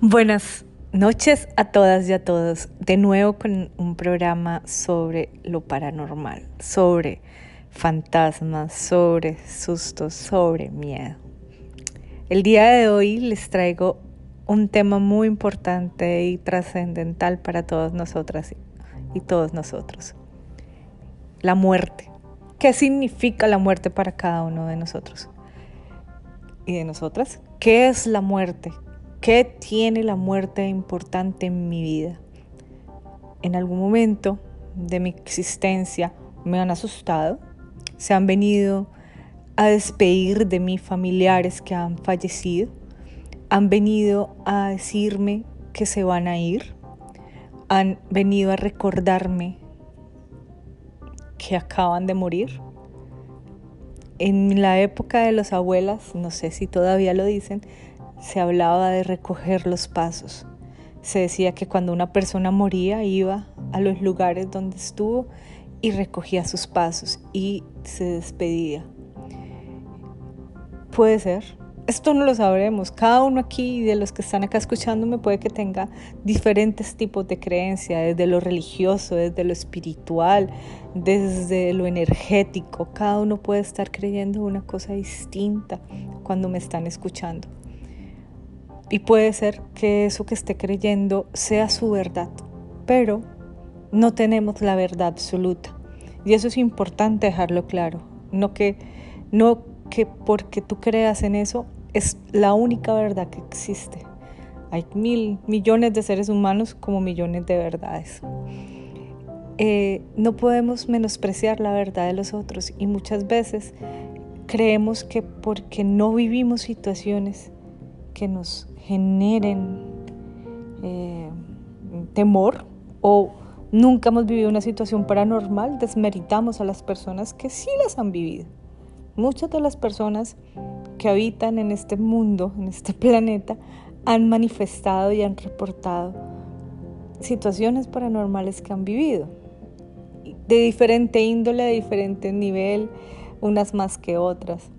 Buenas noches a todas y a todos. De nuevo con un programa sobre lo paranormal, sobre fantasmas, sobre sustos, sobre miedo. El día de hoy les traigo un tema muy importante y trascendental para todas nosotras y todos nosotros. La muerte. ¿Qué significa la muerte para cada uno de nosotros? ¿Y de nosotras? ¿Qué es la muerte? ¿Qué tiene la muerte importante en mi vida? En algún momento de mi existencia me han asustado, se han venido a despedir de mí familiares que han fallecido, han venido a decirme que se van a ir, han venido a recordarme que acaban de morir. En la época de las abuelas, no sé si todavía lo dicen, se hablaba de recoger los pasos. Se decía que cuando una persona moría iba a los lugares donde estuvo y recogía sus pasos y se despedía. Puede ser. Esto no lo sabremos. Cada uno aquí de los que están acá escuchándome puede que tenga diferentes tipos de creencia, desde lo religioso, desde lo espiritual, desde lo energético. Cada uno puede estar creyendo una cosa distinta cuando me están escuchando. Y puede ser que eso que esté creyendo sea su verdad, pero no tenemos la verdad absoluta. Y eso es importante dejarlo claro. No que, no que porque tú creas en eso es la única verdad que existe. Hay mil millones de seres humanos como millones de verdades. Eh, no podemos menospreciar la verdad de los otros y muchas veces creemos que porque no vivimos situaciones que nos generen eh, temor o nunca hemos vivido una situación paranormal, desmeritamos a las personas que sí las han vivido. Muchas de las personas que habitan en este mundo, en este planeta, han manifestado y han reportado situaciones paranormales que han vivido, de diferente índole, de diferente nivel, unas más que otras.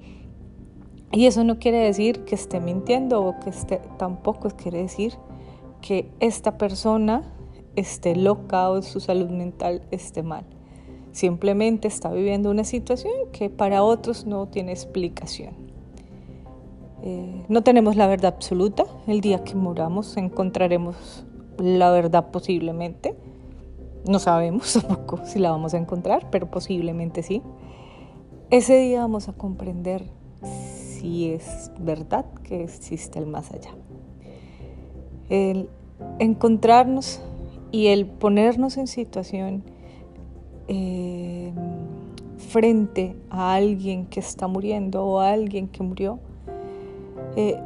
Y eso no quiere decir que esté mintiendo o que esté, tampoco quiere decir que esta persona esté loca o su salud mental esté mal. Simplemente está viviendo una situación que para otros no tiene explicación. Eh, no tenemos la verdad absoluta. El día que muramos encontraremos la verdad posiblemente. No sabemos tampoco si la vamos a encontrar, pero posiblemente sí. Ese día vamos a comprender si es verdad que existe el más allá. El encontrarnos y el ponernos en situación eh, frente a alguien que está muriendo o a alguien que murió, eh,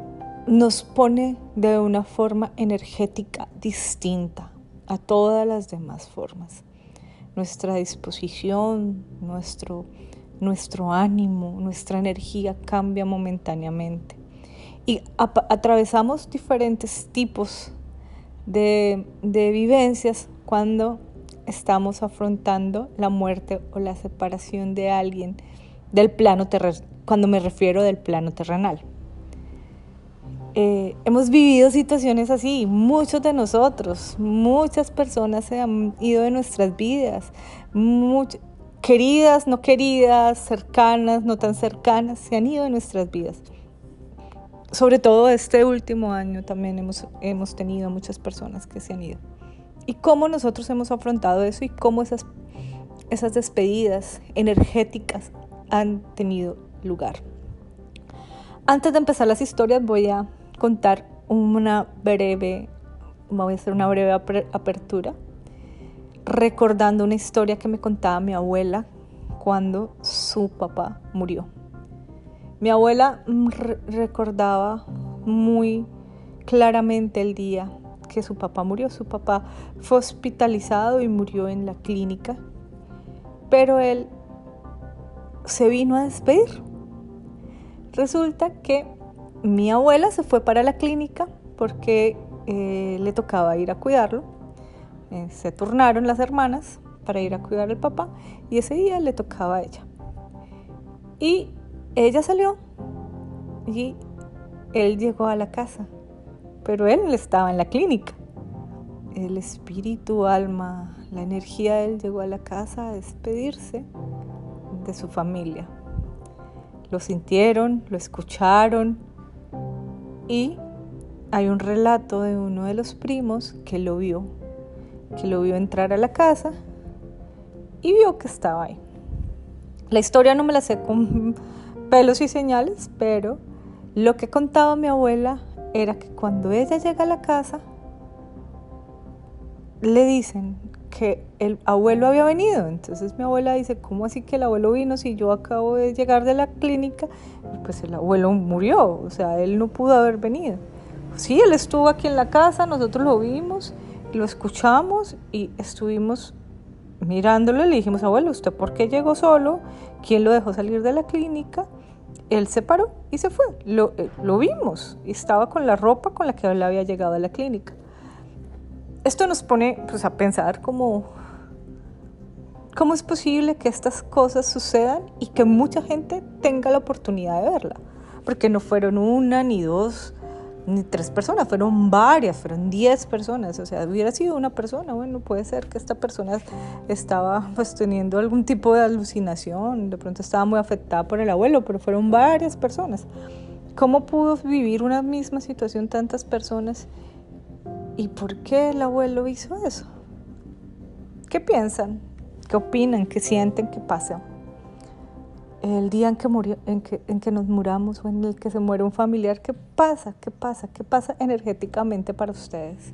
nos pone de una forma energética distinta a todas las demás formas. Nuestra disposición, nuestro nuestro ánimo, nuestra energía cambia momentáneamente. Y atravesamos diferentes tipos de, vivencias cuando estamos afrontando la muerte o la separación de alguien del plano terrenal, cuando me refiero del plano terrenal. Eh, hemos vivido situaciones así, muchos de nosotros, muchas personas se han ido de nuestras vidas, queridas, no queridas, cercanas, no tan cercanas, se han ido de nuestras vidas. Sobre todo este último año también hemos, hemos tenido muchas personas que se han ido. Y cómo nosotros hemos afrontado eso y cómo esas, esas despedidas energéticas han tenido lugar. Antes de empezar las historias voy a contar una breve, voy a hacer una breve apertura recordando una historia que me contaba mi abuela cuando su papá murió. Mi abuela recordaba muy claramente el día que su papá murió. Su papá fue hospitalizado y murió en la clínica, pero él se vino a despedir. Resulta que mi abuela se fue para la clínica porque eh, le tocaba ir a cuidarlo eh, se turnaron las hermanas para ir a cuidar al papá y ese día le tocaba a ella. Y ella salió y él llegó a la casa pero él estaba en la clínica. El espíritu, alma, la energía de él llegó a la casa a despedirse de su familia. Lo sintieron, lo escucharon y hay un relato de uno de los primos que lo vio, que lo vio entrar a la casa y vio que estaba ahí. La historia no me la sé con pelos y señales, pero lo que contaba mi abuela era que cuando ella llega a la casa, le dicen que el abuelo había venido. Entonces mi abuela dice, ¿cómo así que el abuelo vino si yo acabo de llegar de la clínica? pues el abuelo murió, o sea, él no pudo haber venido. Sí, él estuvo aquí en la casa, nosotros lo vimos, lo escuchamos y estuvimos mirándolo y le dijimos, abuelo, ¿usted por qué llegó solo? ¿Quién lo dejó salir de la clínica? Él se paró y se fue. Lo, eh, lo vimos estaba con la ropa con la que él había llegado a la clínica. Esto nos pone pues, a pensar cómo, cómo es posible que estas cosas sucedan y que mucha gente tenga la oportunidad de verla. Porque no fueron una ni dos ni tres personas, fueron varias, fueron diez personas, o sea, hubiera sido una persona, bueno, puede ser que esta persona estaba pues teniendo algún tipo de alucinación, de pronto estaba muy afectada por el abuelo, pero fueron varias personas. ¿Cómo pudo vivir una misma situación tantas personas? ¿Y por qué el abuelo hizo eso? ¿Qué piensan? ¿Qué opinan? ¿Qué sienten? ¿Qué pasa? El día en que, murió, en, que, en que nos muramos o en el que se muere un familiar, ¿qué pasa? ¿Qué pasa? ¿Qué pasa energéticamente para ustedes?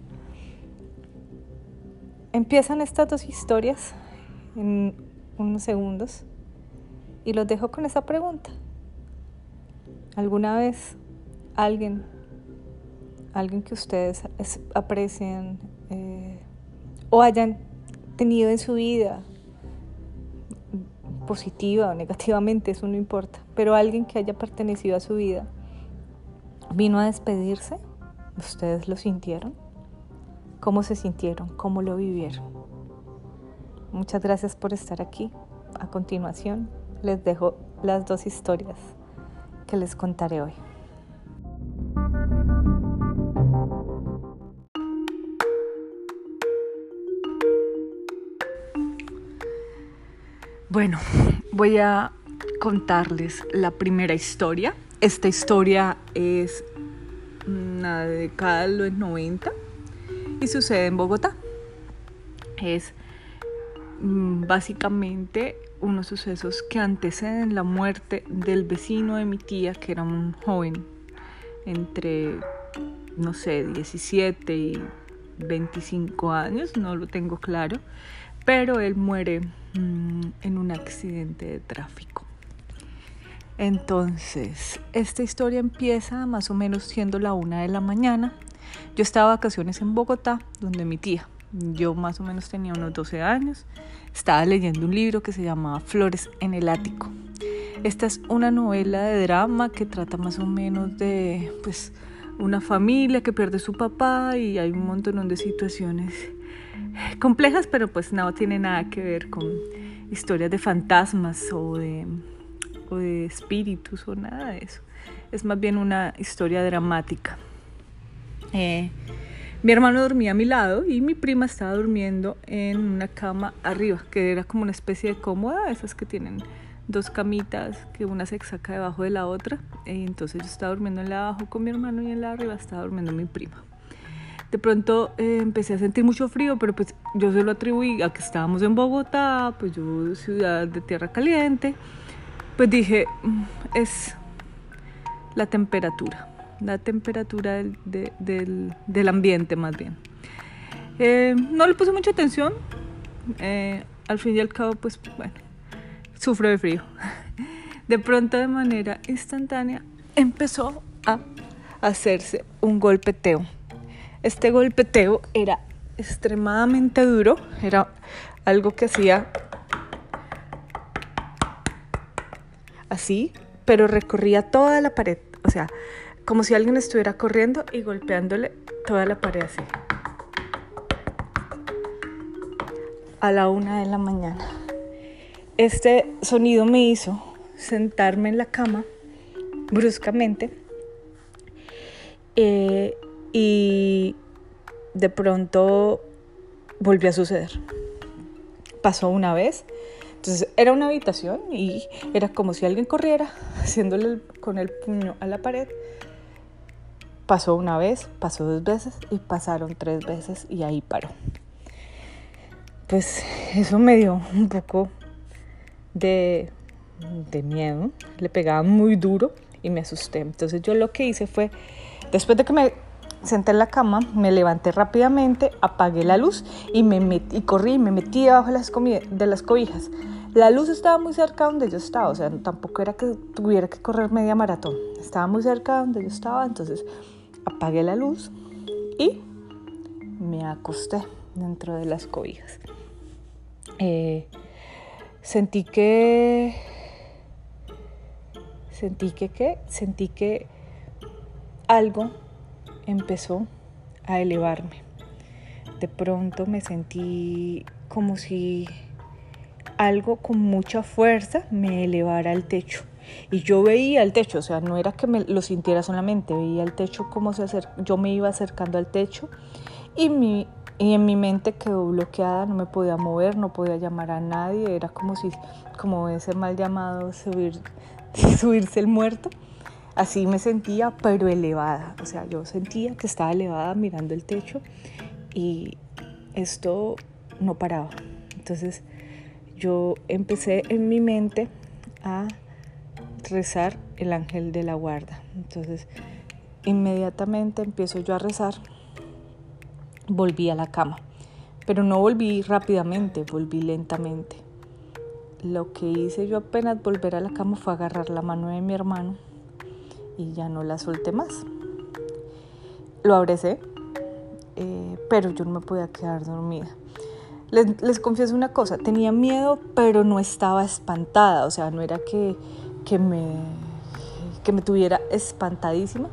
Empiezan estas dos historias en unos segundos y los dejo con esa pregunta. ¿Alguna vez alguien, alguien que ustedes aprecien eh, o hayan tenido en su vida positiva o negativamente, eso no importa, pero alguien que haya pertenecido a su vida vino a despedirse, ¿ustedes lo sintieron? ¿Cómo se sintieron? ¿Cómo lo vivieron? Muchas gracias por estar aquí. A continuación, les dejo las dos historias que les contaré hoy. Bueno, voy a contarles la primera historia. Esta historia es una década de los 90 y sucede en Bogotá. Es mm, básicamente unos sucesos que anteceden la muerte del vecino de mi tía, que era un joven entre, no sé, 17 y 25 años, no lo tengo claro, pero él muere Mm, en un accidente de tráfico. Entonces, esta historia empieza más o menos siendo la una de la mañana. Yo estaba de vacaciones en Bogotá, donde mi tía, yo más o menos tenía unos 12 años, estaba leyendo un libro que se llamaba Flores en el Ático. Esta es una novela de drama que trata más o menos de pues, una familia que pierde su papá y hay un montón de situaciones complejas, pero pues no tiene nada que ver con historias de fantasmas o de, espíritus o nada de eso. Es más bien una historia dramática. Eh, mi hermano dormía a mi lado y mi prima estaba durmiendo en una cama arriba, que era como una especie de cómoda, esas que tienen dos camitas, que una se saca debajo de la otra. Y entonces yo estaba durmiendo en la abajo con mi hermano y en la arriba estaba durmiendo mi prima de pronto eh, empecé a sentir mucho frío, pero pues yo se lo atribuí a que estábamos en Bogotá, pues yo ciudad de tierra caliente, pues dije, mm, es la temperatura, la temperatura del, ambiente más bien. Eh, no le puse mucha atención, eh, al fin y al cabo, pues bueno, sufro de frío. De pronto, de manera instantánea, empezó a hacerse un golpeteo este golpeteo era extremadamente duro, era algo que hacía así, pero recorría toda la pared, o sea, como si alguien estuviera corriendo y golpeándole toda la pared así. A la una de la mañana. Este sonido me hizo sentarme en la cama bruscamente eh, Y de pronto volvió a suceder. Pasó una vez. Entonces era una habitación y era como si alguien corriera haciéndole con el puño a la pared. Pasó una vez, pasó dos veces y pasaron tres veces y ahí paró. Pues eso me dio un poco de, de miedo. Le pegaba muy duro y me asusté. Entonces yo lo que hice fue, después de que me senté en la cama, me levanté rápidamente, apagué la luz y me metí, corrí y me metí debajo de las, de las cobijas. La luz estaba muy cerca donde yo estaba, o sea, tampoco era que tuviera que correr media maratón. Estaba muy cerca donde yo estaba, entonces apagué la luz y me acosté dentro de las cobijas. Eh, sentí que sentí que qué sentí que algo empezó a elevarme. De pronto me sentí como si algo con mucha fuerza me elevara al techo. Y yo veía el techo, o sea, no era que me lo sintiera solamente, veía el techo como se acerca, yo me iba acercando al techo y, mi, y en mi mente quedó bloqueada, no me podía mover, no podía llamar a nadie, era como si, como ese mal llamado subir, subirse el muerto. Así me sentía, pero elevada. O sea, yo sentía que estaba elevada mirando el techo y esto no paraba. Entonces yo empecé en mi mente a rezar el ángel de la guarda. Entonces inmediatamente empiezo yo a rezar. Volví a la cama, pero no volví rápidamente, volví lentamente. Lo que hice yo apenas volver a la cama fue agarrar la mano de mi hermano y ya no la solté más. Lo abracé, eh, pero yo no me podía quedar dormida. Les, les, confieso una cosa, tenía miedo, pero no estaba espantada, o sea, no era que, que, me, que me tuviera espantadísima.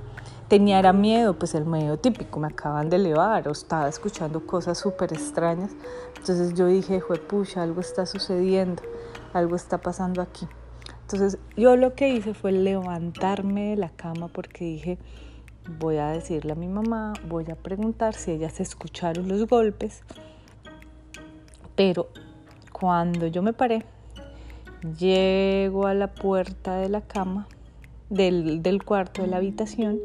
Tenía era miedo, pues el medio típico, me acaban de elevar o estaba escuchando cosas súper extrañas. Entonces yo dije, pucha, algo está sucediendo, algo está pasando aquí. Entonces yo lo que hice fue levantarme de la cama porque dije, voy a decirle a mi mamá, voy a preguntar si ellas escucharon los golpes. Pero cuando yo me paré, llego a la puerta de la cama, del, del cuarto, de la habitación,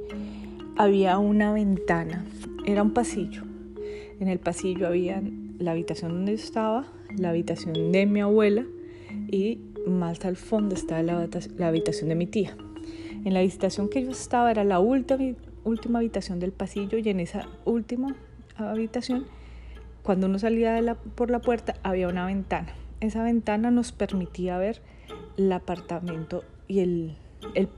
había una ventana, era un pasillo. En el pasillo había la habitación donde estaba, la habitación de mi abuela y más al fondo estaba la, habitación de mi tía. En la habitación que yo estaba era la última, última habitación del pasillo y en esa última habitación, cuando uno salía por la puerta, había una ventana. Esa ventana nos permitía ver el apartamento y el, el,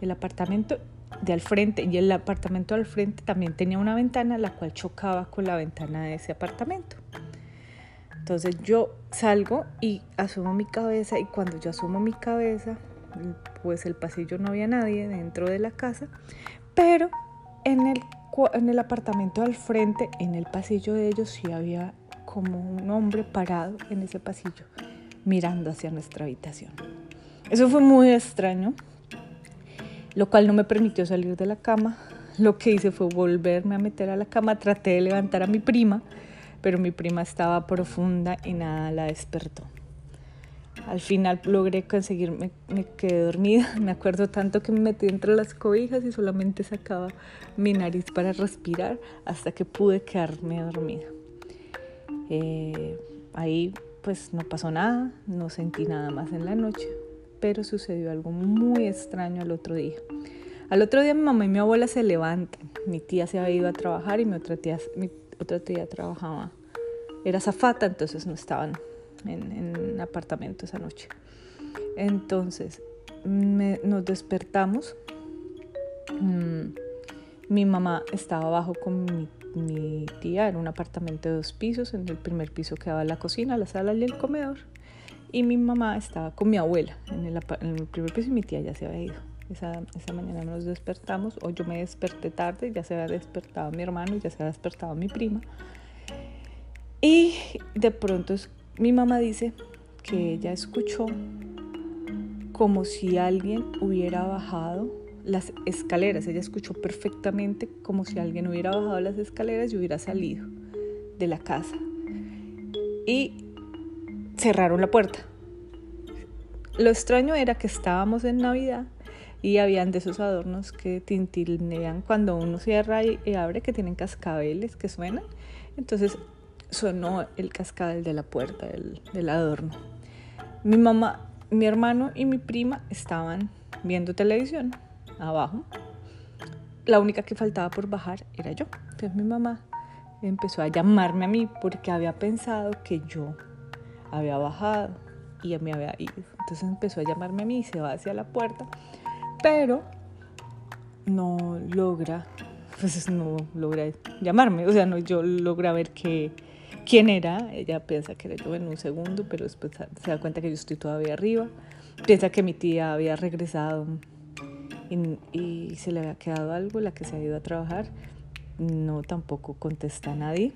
el apartamento de al frente y el apartamento al frente también tenía una ventana la cual chocaba con la ventana de ese apartamento. Entonces yo salgo y asumo mi cabeza y cuando yo asumo mi cabeza, pues el pasillo no había nadie dentro de la casa, pero en el, en el apartamento al frente, en el pasillo de ellos, sí había como un hombre parado en ese pasillo, mirando hacia nuestra habitación. Eso fue muy extraño, lo cual no me permitió salir de la cama. Lo que hice fue volverme a meter a la cama, traté de levantar a mi prima, pero mi prima estaba profunda y nada la despertó. Al final logré conseguirme, me quedé dormida. Me acuerdo tanto que me metí entre las cobijas y solamente sacaba mi nariz para respirar hasta que pude quedarme dormida. Eh, ahí pues no pasó nada, no sentí nada más en la noche, pero sucedió algo muy extraño al otro día. Al otro día mi mamá y mi abuela se levantan. Mi tía se había ido a trabajar y mi otra tía, otra tía trabajaba, era zafata, entonces no estaban en, en apartamento esa noche. Entonces nos despertamos. Mm, mi mamá estaba abajo con mi, tía, era un apartamento de dos pisos. En el primer piso quedaba la cocina, la sala y el comedor. Y mi mamá estaba con mi abuela en el, en el primer piso y mi tía ya se había ido. Esa, esa, mañana nos despertamos, o yo me desperté tarde, ya se había despertado mi hermano, ya se había despertado mi prima. Y de pronto mi mamá dice que ella escuchó como si alguien hubiera bajado las escaleras. Ella escuchó perfectamente como si alguien hubiera bajado las escaleras y hubiera salido de la casa. Y cerraron la puerta. Lo extraño era que estábamos en Navidad y habían de esos adornos que tintinean cuando uno cierra y, abre, que tienen cascabeles que suenan. Entonces sonó el cascabel de la puerta del, del adorno. Mi mamá, mi hermano y mi prima estaban viendo televisión abajo. La única que faltaba por bajar era yo. Entonces mi mamá empezó a llamarme a mí porque había pensado que yo había bajado y me había ido. Entonces empezó a llamarme a mí y se va hacia la puerta pero no logra, pues no logra llamarme, o sea, no, yo logra ver que, quién era, ella piensa que era yo en un segundo, pero después se da cuenta que yo estoy todavía arriba, piensa que mi tía había regresado y, se le había quedado algo, la que se ha ido a trabajar, no tampoco contesta a nadie,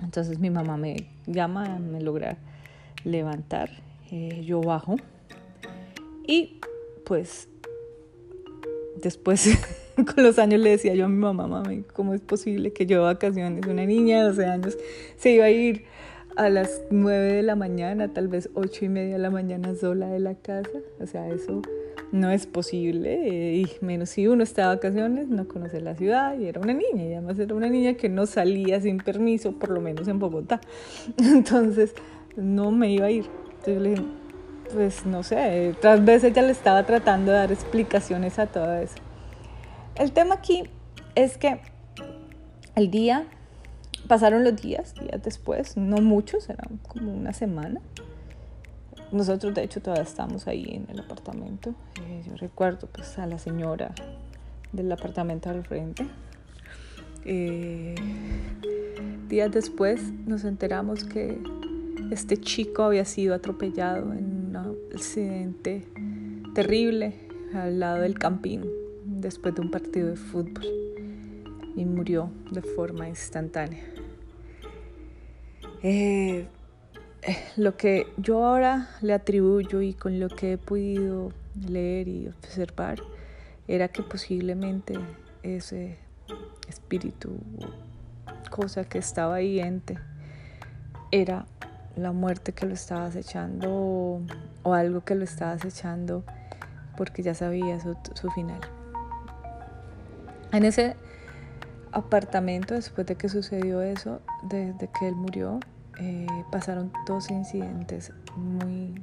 entonces mi mamá me llama, me logra levantar, eh, yo bajo. Y pues después con los años le decía yo a mi mamá, mami, ¿cómo es posible que yo de vacaciones, una niña de 12 años, se iba a ir a las 9 de la mañana, tal vez 8 y media de la mañana sola de la casa? O sea, eso no es posible, eh, y menos si uno está de vacaciones, no conoce la ciudad, y era una niña, y además era una niña que no salía sin permiso, por lo menos en Bogotá. Entonces, no me iba a ir. Entonces le dije, pues no sé, otras veces ella le estaba tratando de dar explicaciones a todo eso. El tema aquí es que el día, pasaron los días, días después, no muchos, eran como una semana. Nosotros de hecho todavía estamos ahí en el apartamento. Eh, yo recuerdo pues a la señora del apartamento al frente. Eh, días después nos enteramos que este chico había sido atropellado en accidente terrible al lado del campín después de un partido de fútbol y murió de forma instantánea. Eh, eh, lo que yo ahora le atribuyo y con lo que he podido leer y observar era que posiblemente ese espíritu, cosa que estaba ahí ente, era la muerte que lo estaba acechando o, algo que lo estaba acechando porque ya sabía su, final. En ese apartamento, después de que sucedió eso, desde que él murió, eh, pasaron dos incidentes muy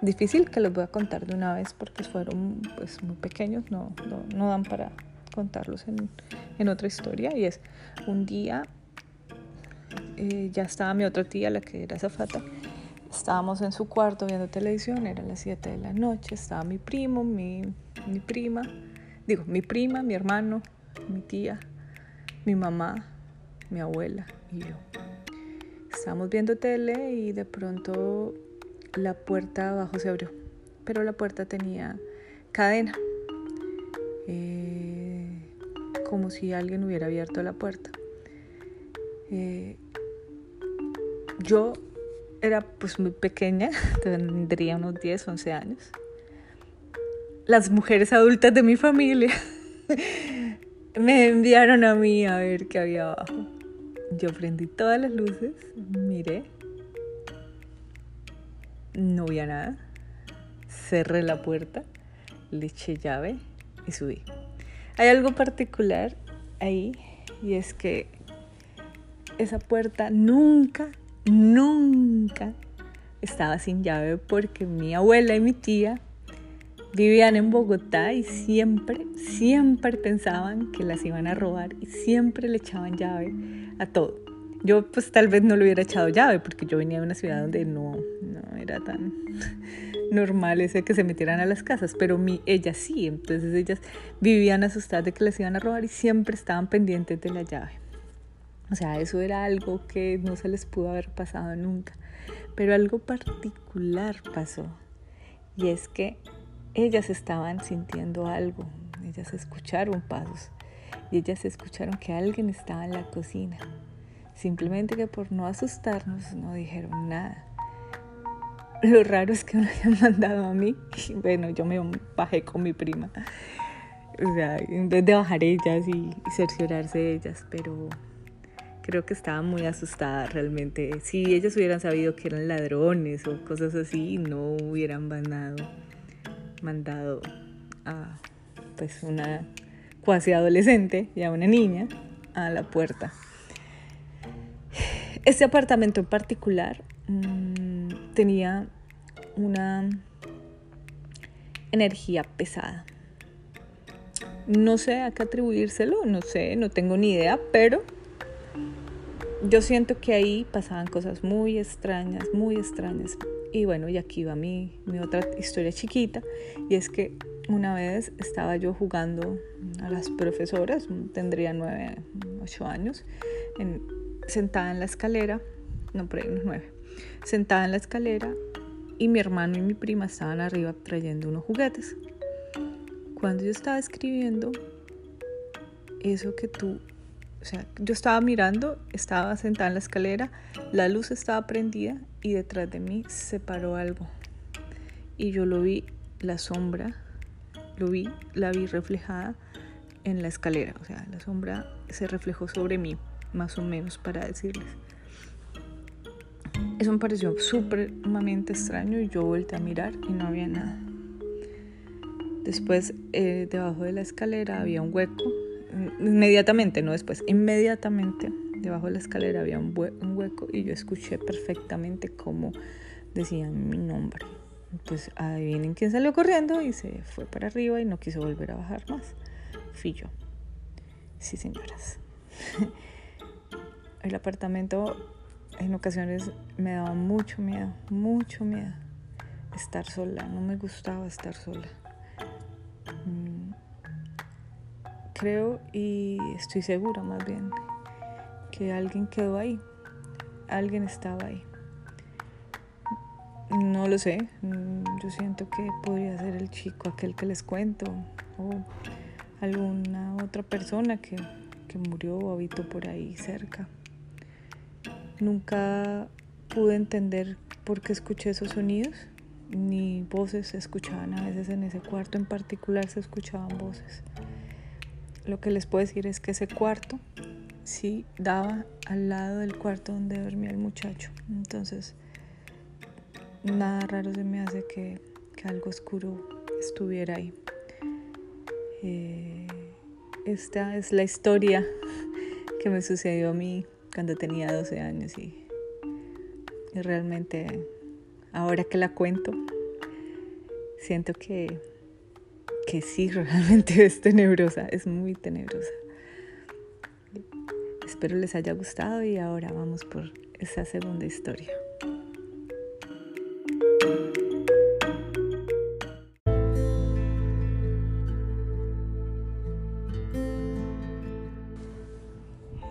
difícil que les voy a contar de una vez porque fueron pues muy pequeños, no, no, dan para contarlos en, en, otra historia. Y es un día eh, ya estaba mi otra tía, la que era zafata. Estábamos en su cuarto viendo televisión, eran las 7 de la noche, estaba mi primo, mi, mi prima, digo, mi prima, mi hermano, mi tía, mi mamá, mi abuela y yo. Estábamos viendo tele y de pronto la puerta abajo se abrió, pero la puerta tenía cadena, eh, como si alguien hubiera abierto la puerta. Eh, yo era pues muy pequeña, tendría unos 10, 11 años. Las mujeres adultas de mi familia me enviaron a mí a ver qué había abajo. Yo prendí todas las luces, miré, no había nada, cerré la puerta, le eché llave y subí. Hay algo particular ahí y es que esa puerta nunca nunca estaba sin llave porque mi abuela y mi tía vivían en Bogotá y siempre, siempre pensaban que las iban a robar y siempre le echaban llave a todo. Yo pues tal vez no le hubiera echado llave porque yo venía de una ciudad donde no, no era tan normal ese que se metieran a las casas, pero mi, ellas sí, entonces ellas vivían asustadas de que les iban a robar y siempre estaban pendientes de la llave. O sea, eso era algo que no se les pudo haber pasado nunca. Pero algo particular pasó. Y es que ellas estaban sintiendo algo. Ellas escucharon pasos. Y ellas escucharon que alguien estaba en la cocina. Simplemente que por no asustarnos no dijeron nada. Lo raro es que me habían mandado a mí. Y bueno, yo me bajé con mi prima. O sea, en vez de bajar ellas y, cerciorarse de ellas, pero creo que estaba muy asustada realmente. Si ellas hubieran sabido que eran ladrones o cosas así, no hubieran mandado, mandado a pues una cuasi adolescente, ya una niña, a la puerta. Este apartamento en particular mmm, tenía una energía pesada. No sé a qué atribuírselo, no sé, no tengo ni idea, pero yo siento que ahí pasaban cosas muy extrañas, muy extrañas. Y bueno, y aquí va mi, mi otra historia chiquita, y es que una vez estaba yo jugando a las profesoras, tendría nueve, ocho años, sentada en la escalera, no, por ahí unos nueve, sentada en la escalera y mi hermano y mi prima estaban arriba trayendo unos juguetes. Cuando yo estaba escribiendo, eso que tú, o sea, yo estaba mirando, estaba sentada en la escalera, la luz estaba prendida y detrás de mí se paró algo. Y yo lo vi, la sombra, lo vi, la vi reflejada en la escalera, o sea, la sombra se reflejó sobre mí, más o menos para decirles. Eso me pareció sumamente extraño y yo volteé a mirar y no había nada. Después, eh, debajo de la escalera había un hueco. Inmediatamente, no después, inmediatamente debajo de la escalera había un, hueco y yo escuché perfectamente cómo decían mi nombre. Entonces, adivinen quién salió corriendo y se fue para arriba y no quiso volver a bajar más. Fui yo. Sí, señoras. El apartamento en ocasiones me daba mucho miedo, mucho miedo estar sola, no me gustaba estar sola. Creo y estoy segura más bien que alguien quedó ahí, alguien estaba ahí. No lo sé, mm, yo siento que podría ser el chico aquel que les cuento o alguna otra persona que, que murió o habitó por ahí cerca. Nunca pude entender por qué escuché esos sonidos, ni voces se escuchaban. A veces en ese cuarto en particular se escuchaban voces. Lo que les puedo decir es que ese cuarto sí daba al lado del cuarto donde dormía el muchacho. Entonces, nada raro se me hace que, algo oscuro estuviera ahí. Eh, esta es la historia que me sucedió a mí cuando tenía 12 años y, realmente ahora que la cuento, siento que, que sí, realmente es tenebrosa, es muy tenebrosa. Espero les haya gustado y ahora vamos por esa segunda historia.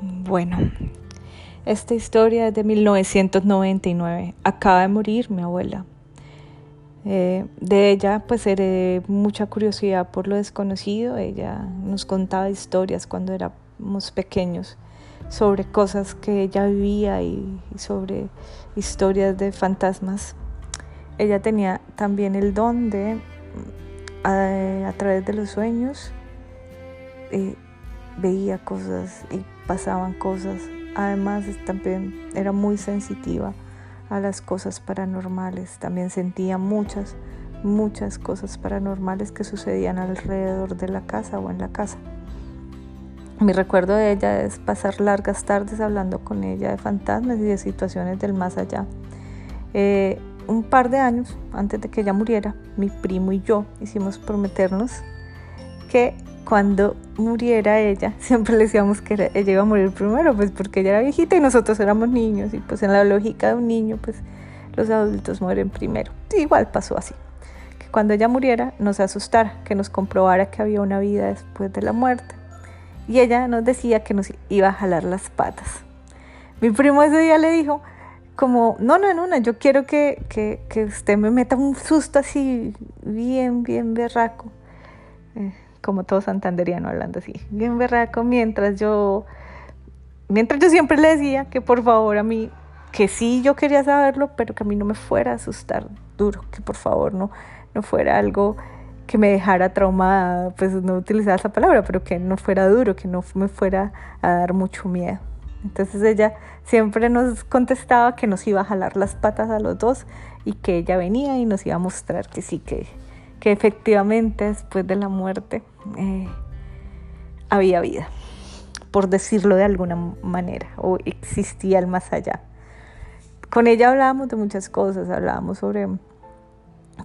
Bueno, esta historia es de 1999. Acaba de morir mi abuela. Eh, de ella pues heredé mucha curiosidad por lo desconocido. Ella nos contaba historias cuando éramos pequeños sobre cosas que ella vivía y, sobre historias de fantasmas. Ella tenía también el don de a, través de los sueños eh, veía cosas y pasaban cosas Además, también era muy sensitiva a las cosas paranormales. También sentía muchas, muchas cosas paranormales que sucedían alrededor de la casa o en la casa. Mi recuerdo de ella es pasar largas tardes hablando con ella de fantasmas y de situaciones del más allá. Eh, un par de años antes de que ella muriera, mi primo y yo hicimos prometernos que cuando muriera ella, siempre le decíamos que ella iba a morir primero, pues porque ella era viejita y nosotros éramos niños, y pues en la lógica de un niño, pues los adultos mueren primero. igual pasó así, que cuando ella muriera nos asustara, que nos comprobara que había una vida después de la muerte. Y ella nos decía que nos iba a jalar las patas. Mi primo ese día le dijo, como, no, no, no, no yo quiero que, que, que usted me meta un susto así, bien, bien berraco. Eh, como todo santanderiano hablando así, bien berraco, mientras yo, mientras yo siempre le decía que por favor a mí, que sí yo quería saberlo, pero que a mí no me fuera a asustar duro, que por favor no, no fuera algo que me dejara traumada, pues no utilizaba esa palabra, pero que no fuera duro, que no me fuera a dar mucho miedo. Entonces ella siempre nos contestaba que nos iba a jalar las patas a los dos y que ella venía y nos iba a mostrar que sí, que, que efectivamente después de la muerte eh, había vida, por decirlo de alguna manera, o existía el más allá. Con ella hablábamos de muchas cosas, hablábamos sobre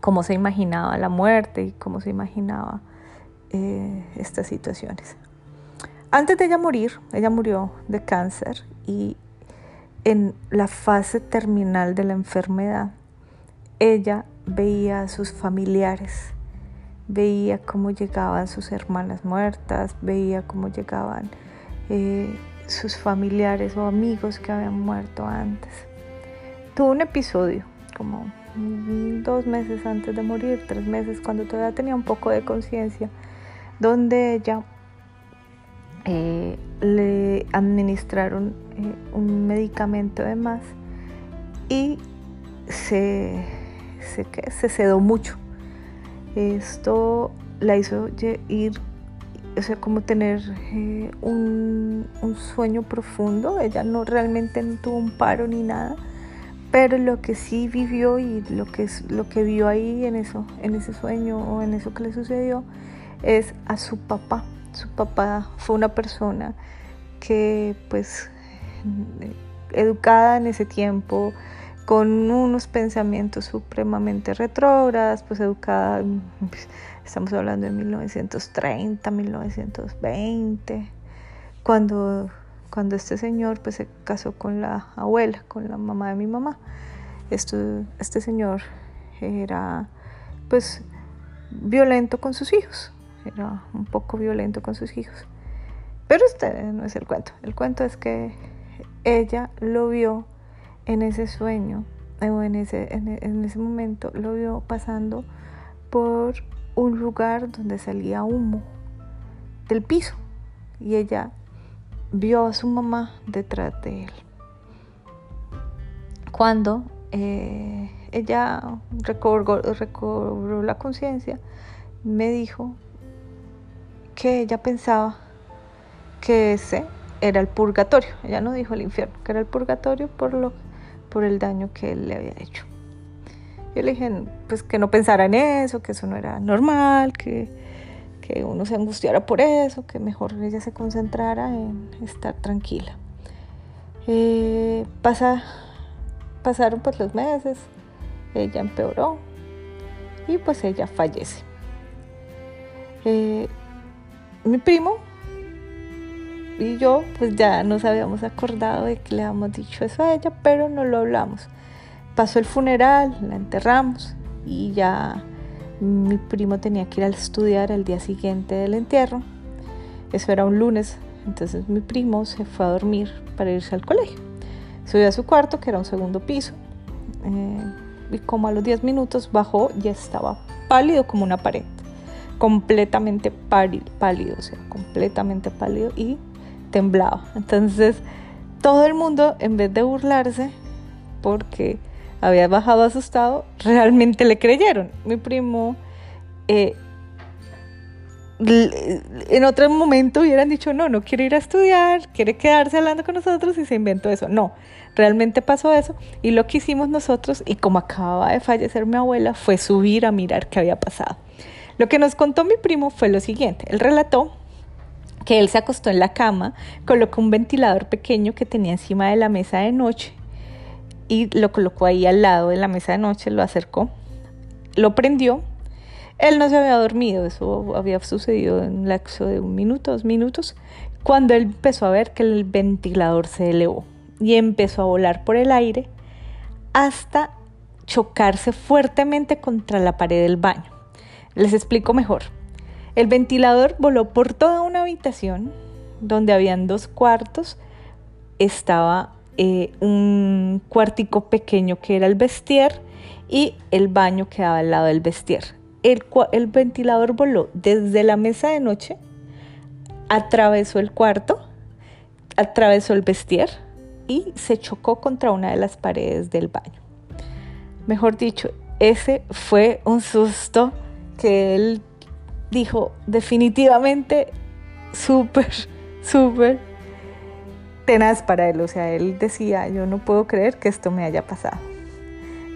cómo se imaginaba la muerte y cómo se imaginaba eh, estas situaciones. Antes de ella morir, ella murió de cáncer y en la fase terminal de la enfermedad, ella veía a sus familiares, veía cómo llegaban sus hermanas muertas, veía cómo llegaban eh, sus familiares o amigos que habían muerto antes. Tuvo un episodio como dos meses antes de morir, tres meses, cuando todavía tenía un poco de conciencia, donde ella eh, le administraron eh, un medicamento de más y se, se, se mucho. Esto la hizo ir, o sea, como tener eh, un, un, sueño profundo. Ella no realmente tuvo un paro ni nada, pero lo que sí vivió y lo que, lo que vio ahí en, eso, en ese sueño o en eso que le sucedió es a su papá su papá fue una persona que pues educada en ese tiempo, con unos pensamientos supremamente retrógrados, pues educada, pues, estamos hablando de 1930, 1920, cuando, cuando este señor pues se casó con la abuela, con la mamá de mi mamá. Esto, este señor era pues violento con sus hijos, era un poco violento con sus hijos. Pero este no es el cuento. El cuento es que ella lo vio en ese sueño, o en ese, en, ese momento, lo vio pasando por un lugar donde salía humo del piso. Y ella vio a su mamá detrás de él. Cuando eh, ella recobró, recobró la conciencia, me dijo que ella pensaba que ese era el purgatorio. Ella no dijo el infierno, que era el purgatorio por, lo, por el daño que él le había hecho. Yo le dije pues, que no pensara en eso, que eso no era normal, que, que uno se angustiara por eso, que mejor ella se concentrara en estar tranquila. Eh, pasa, pasaron pues los meses, ella empeoró y pues ella fallece. Eh, mi primo y yo pues ya nos habíamos acordado de que le habíamos dicho eso a ella, pero no lo hablamos. Pasó el funeral, la enterramos y ya mi primo tenía que ir a estudiar el día siguiente del entierro. Eso era un lunes, entonces mi primo se fue a dormir para irse al colegio. Subió a su cuarto, que era un segundo piso, eh, y como a los 10 minutos bajó y estaba pálido como una pared completamente pálido, o sea, completamente pálido y temblaba. Entonces, todo el mundo, en vez de burlarse, porque había bajado asustado, realmente le creyeron. Mi primo, eh, en otro momento hubieran dicho, no, no quiere ir a estudiar, quiere quedarse hablando con nosotros y se inventó eso. No, realmente pasó eso y lo que hicimos nosotros, y como acababa de fallecer mi abuela, fue subir a mirar qué había pasado. Lo que nos contó mi primo fue lo siguiente. Él relató que él se acostó en la cama, colocó un ventilador pequeño que tenía encima de la mesa de noche y lo colocó ahí al lado de la mesa de noche, lo acercó, lo prendió. Él no se había dormido, eso había sucedido en un lapso de un minuto, dos minutos, cuando él empezó a ver que el ventilador se elevó y empezó a volar por el aire hasta chocarse fuertemente contra la pared del baño. Les explico mejor. El ventilador voló por toda una habitación donde habían dos cuartos. Estaba eh, un cuartico pequeño que era el vestier y el baño que daba al lado del vestier. El, el ventilador voló desde la mesa de noche, atravesó el cuarto, atravesó el vestier y se chocó contra una de las paredes del baño. Mejor dicho, ese fue un susto que él dijo definitivamente súper, súper tenaz para él. O sea, él decía, yo no puedo creer que esto me haya pasado.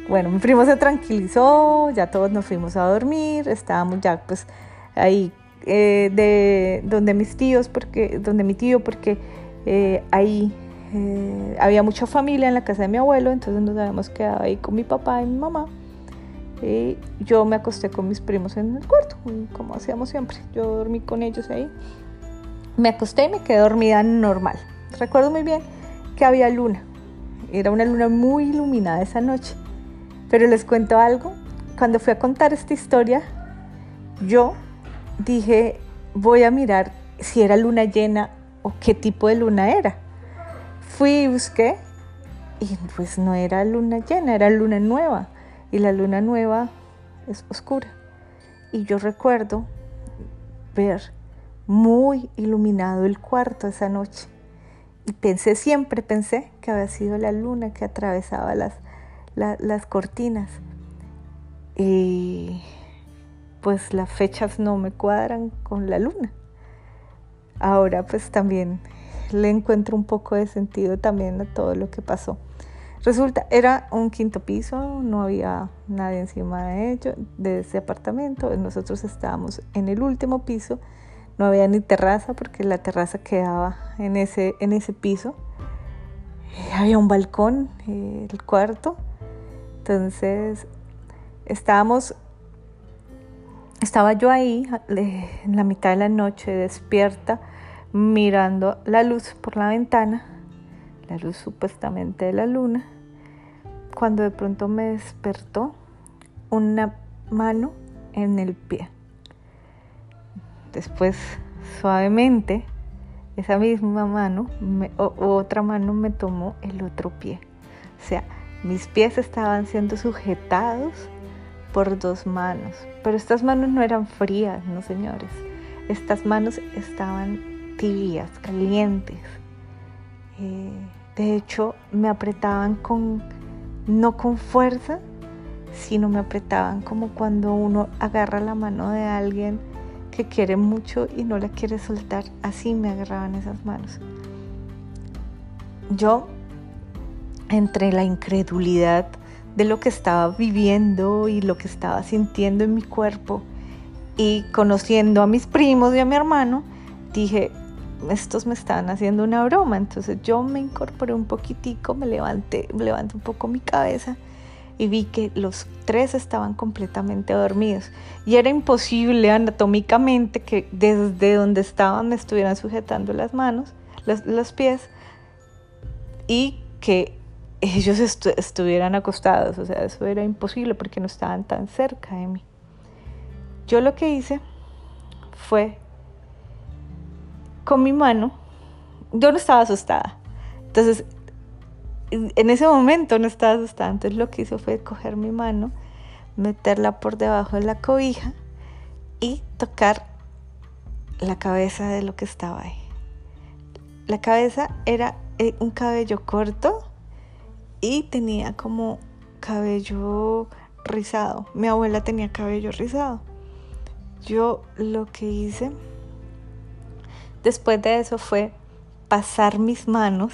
Bueno, mi primo se tranquilizó, ya todos nos fuimos a dormir, estábamos ya pues ahí eh, de donde mis tíos, porque, donde mi tío, porque eh, ahí eh, había mucha familia en la casa de mi abuelo, entonces nos habíamos quedado ahí con mi papá y mi mamá. Y yo me acosté con mis primos en el cuarto, como hacíamos siempre. Yo dormí con ellos ahí. Me acosté y me quedé dormida normal. Recuerdo muy bien que había luna. Era una luna muy iluminada esa noche. Pero les cuento algo. Cuando fui a contar esta historia, yo dije, voy a mirar si era luna llena o qué tipo de luna era. Fui y busqué y pues no era luna llena, era luna nueva. Y la luna nueva es oscura. Y yo recuerdo ver muy iluminado el cuarto esa noche. Y pensé, siempre pensé que había sido la luna que atravesaba las, las cortinas. Y pues las fechas no me cuadran con la luna. Ahora pues también le encuentro un poco de sentido también a todo lo que pasó. Resulta, era un quinto piso, no había nadie encima de ello, de ese apartamento. Nosotros estábamos en el último piso, no había ni terraza porque la terraza quedaba en ese, en ese piso. Había un balcón, el cuarto. Entonces, estábamos estaba yo ahí en la mitad de la noche despierta mirando la luz por la ventana, la luz supuestamente de la luna, cuando de pronto me despertó una mano en el pie. Después, suavemente, esa misma mano, otra mano me tomó el otro pie. O sea, mis pies estaban siendo sujetados por dos manos. Pero estas manos no eran frías, no señores. Estas manos estaban tibias, calientes. Eh, de hecho, me apretaban con, no con fuerza, sino me apretaban como cuando uno agarra la mano de alguien que quiere mucho y no la quiere soltar. Así me agarraban esas manos. Yo, entre la incredulidad, de lo que estaba viviendo y lo que estaba sintiendo en mi cuerpo. Y conociendo a mis primos y a mi hermano, dije, estos me están haciendo una broma. Entonces yo me incorporé un poquitico, me levanté, levanté un poco mi cabeza y vi que los tres estaban completamente dormidos. Y era imposible anatómicamente que desde donde estaban me estuvieran sujetando las manos, los, los pies, y que ellos estuvieran acostados, o sea, eso era imposible porque no estaban tan cerca de mí. Yo lo que hice fue con mi mano, yo no estaba asustada, entonces en ese momento no estaba asustada, entonces lo que hice fue coger mi mano, meterla por debajo de la cobija y tocar la cabeza de lo que estaba ahí. La cabeza era eh, un cabello corto, y tenía como cabello rizado. Mi abuela tenía cabello rizado. Yo lo que hice después de eso fue pasar mis manos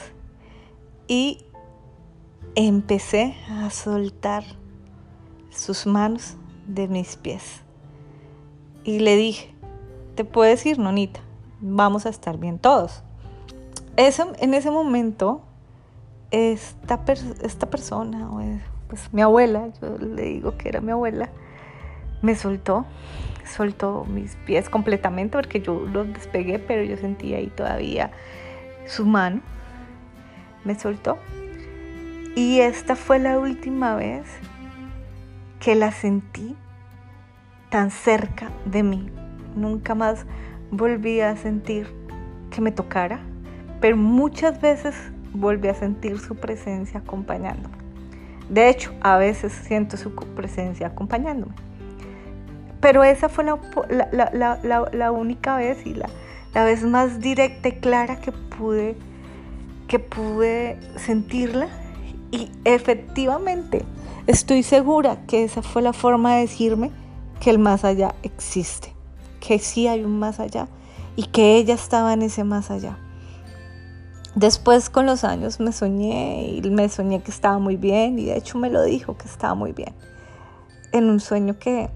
y empecé a soltar sus manos de mis pies. Y le dije, te puedes ir, nonita, vamos a estar bien todos. Eso, en ese momento esta, esta persona, pues mi abuela, yo le digo que era mi abuela, me soltó, soltó mis pies completamente porque yo los despegué, pero yo sentí ahí todavía su mano, me soltó. Y esta fue la última vez que la sentí tan cerca de mí. Nunca más volví a sentir que me tocara, pero muchas veces volví a sentir su presencia acompañándome. De hecho, a veces siento su presencia acompañándome. Pero esa fue la, única vez y la, vez más directa y clara que pude, que pude sentirla. Y efectivamente, estoy segura que esa fue la forma de decirme que el más allá existe, que sí hay un más allá y que ella estaba en ese más allá. Después con los años me soñé y me soñé que estaba muy bien y de hecho me lo dijo que estaba muy bien. En un sueño que,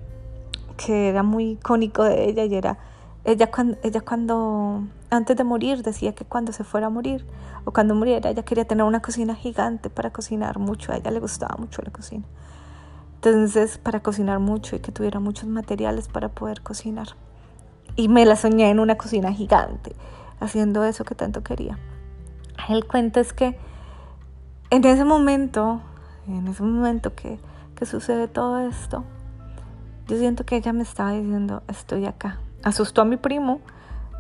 que era muy icónico de ella y era ella cuando, ella cuando antes de morir decía que cuando se fuera a morir o cuando muriera ella quería tener una cocina gigante para cocinar mucho, a ella le gustaba mucho la cocina. Entonces, para cocinar mucho y que tuviera muchos materiales para poder cocinar. Y me la soñé en una cocina gigante, haciendo eso que tanto quería. El cuento es que en ese momento, en ese momento que, que sucede todo esto, yo siento que ella me estaba diciendo, estoy acá. Asustó a mi primo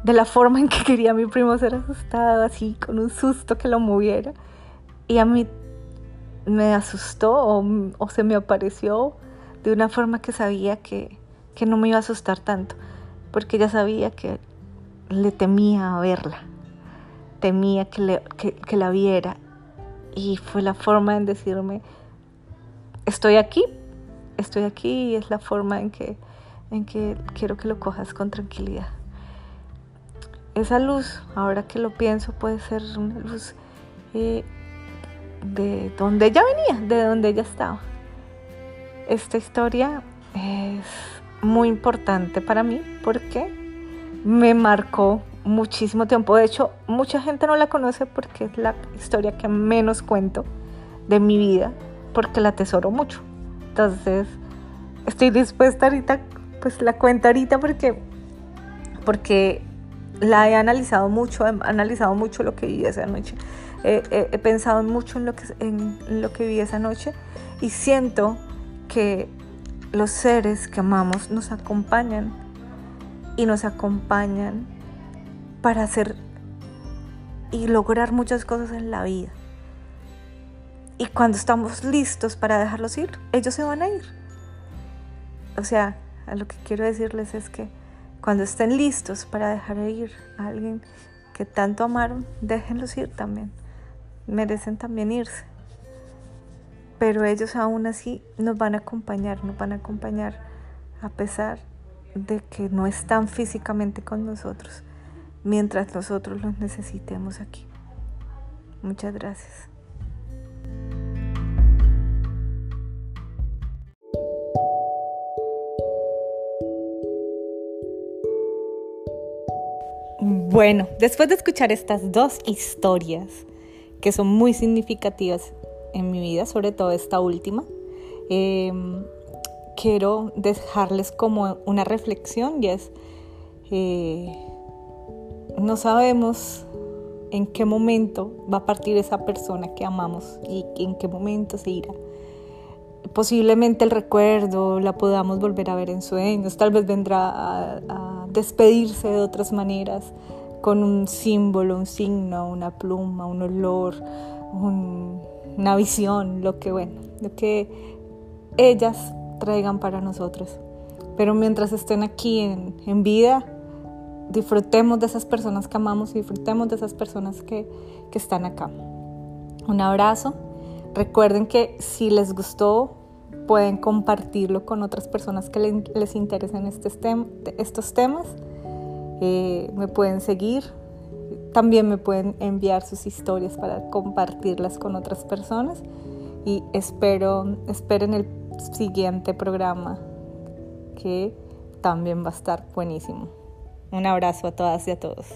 de la forma en que quería mi primo ser asustado, así, con un susto que lo moviera. Y a mí me asustó o, se me apareció de una forma que sabía que, que no me iba a asustar tanto, porque ella sabía que le temía verla temía que, que, la viera y fue la forma en decirme, estoy aquí, estoy aquí y es la forma en que, en que quiero que lo cojas con tranquilidad. Esa luz, ahora que lo pienso, puede ser una luz eh, de donde ella venía, de donde ella estaba. Esta historia es muy importante para mí porque me marcó muchísimo tiempo. De hecho, mucha gente no la conoce porque es la historia que menos cuento de mi vida, porque la atesoro mucho. Entonces, estoy dispuesta ahorita, pues la cuento ahorita porque, porque la he analizado mucho, he analizado mucho lo que viví esa noche. he pensado mucho en lo, que, en lo que viví esa noche y siento que los seres que amamos nos acompañan y nos acompañan para hacer y lograr muchas cosas en la vida. Y cuando estamos listos para dejarlos ir, ellos se van a ir. O sea, lo que quiero decirles es que cuando estén listos para dejar ir a alguien que tanto amaron, déjenlos ir también. Merecen también irse. Pero ellos aún así nos van a acompañar, nos van a acompañar a pesar de que no están físicamente con nosotros mientras nosotros los necesitemos aquí. Muchas gracias. Bueno, después de escuchar estas dos historias que son muy significativas en mi vida, sobre todo esta última, em, quiero dejarles como una reflexión y es eh, no sabemos en qué momento va a partir esa persona que amamos y en qué momento se irá. Posiblemente el recuerdo la podamos volver a ver en sueños, tal vez vendrá a, despedirse de otras maneras, con un símbolo, un signo, una pluma, un olor, una visión, lo que bueno, lo que ellas traigan para nosotros. Pero mientras estén aquí en, en vida, disfrutemos de esas personas que amamos y disfrutemos de esas personas que, están acá. Un abrazo. Recuerden que si les gustó, pueden compartirlo con otras personas que les, interesen este estos temas. Eh, me pueden seguir. También me pueden enviar sus historias para compartirlas con otras personas. Y espero, esperen el siguiente programa que también va a estar buenísimo. Un abrazo a todas y a todos.